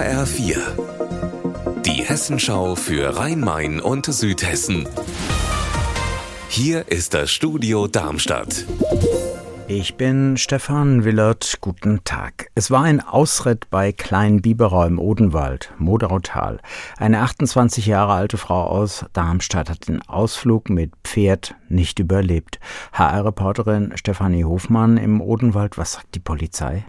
HR4. Die Hessenschau für Rhein-Main und Südhessen. Hier ist das Studio Darmstadt. Ich bin Stefan Willert. Guten Tag. Es war ein Ausritt bei Klein Biberau im Odenwald, Moderautal. Eine 28 Jahre alte Frau aus Darmstadt hat den Ausflug mit Pferd nicht überlebt. HR-Reporterin Stefanie Hofmann im Odenwald. Was sagt die Polizei?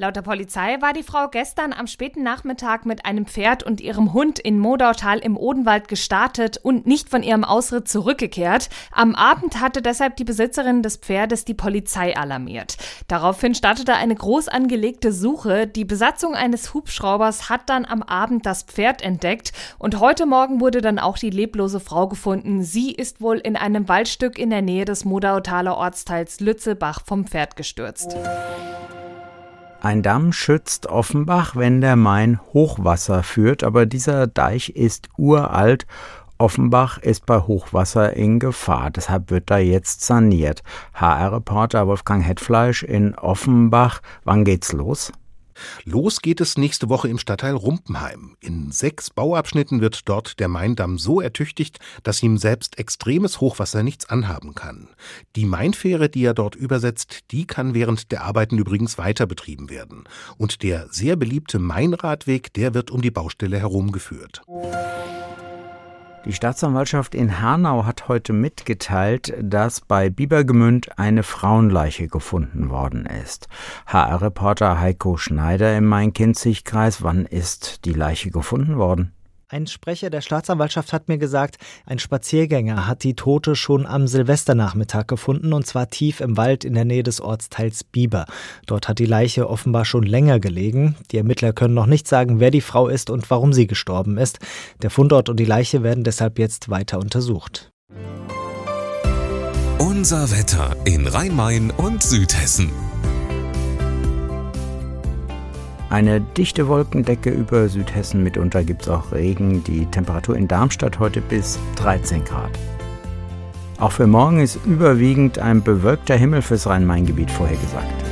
Laut der Polizei war die Frau gestern am späten Nachmittag mit einem Pferd und ihrem Hund in Modautal im Odenwald gestartet und nicht von ihrem Ausritt zurückgekehrt. Am Abend hatte deshalb die Besitzerin des Pferdes die Polizei alarmiert. Daraufhin startete eine groß angelegte Suche. Die Besatzung eines Hubschraubers hat dann am Abend das Pferd entdeckt und heute Morgen wurde dann auch die leblose Frau gefunden. Sie ist wohl in einem Waldstück in der Nähe des Modautaler Ortsteils Lützebach vom Pferd gestürzt. Ein Damm schützt Offenbach, wenn der Main Hochwasser führt, aber dieser Deich ist uralt. Offenbach ist bei Hochwasser in Gefahr, deshalb wird da jetzt saniert. HR-Reporter Wolfgang Hetfleisch in Offenbach. Wann geht's los? Los geht es nächste Woche im Stadtteil Rumpenheim. In sechs Bauabschnitten wird dort der Maindamm so ertüchtigt, dass ihm selbst extremes Hochwasser nichts anhaben kann. Die Mainfähre, die er dort übersetzt, die kann während der Arbeiten übrigens weiter betrieben werden. Und der sehr beliebte Mainradweg, der wird um die Baustelle herumgeführt. Die Staatsanwaltschaft in Hanau hat heute mitgeteilt, dass bei Biebergemünd eine Frauenleiche gefunden worden ist. HR-Reporter Heiko Schneider im Main-Kinzig-Kreis, wann ist die Leiche gefunden worden? Ein Sprecher der Staatsanwaltschaft hat mir gesagt, ein Spaziergänger hat die Tote schon am Silvesternachmittag gefunden und zwar tief im Wald in der Nähe des Ortsteils Bieber. Dort hat die Leiche offenbar schon länger gelegen. Die Ermittler können noch nicht sagen, wer die Frau ist und warum sie gestorben ist. Der Fundort und die Leiche werden deshalb jetzt weiter untersucht. Unser Wetter in Rhein-Main und Südhessen. Eine dichte Wolkendecke über Südhessen, mitunter gibt es auch Regen. Die Temperatur in Darmstadt heute bis 13 Grad. Auch für morgen ist überwiegend ein bewölkter Himmel fürs Rhein-Main-Gebiet vorhergesagt.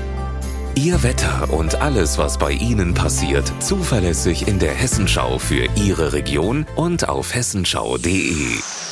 Ihr Wetter und alles, was bei Ihnen passiert, zuverlässig in der Hessenschau für Ihre Region und auf hessenschau.de.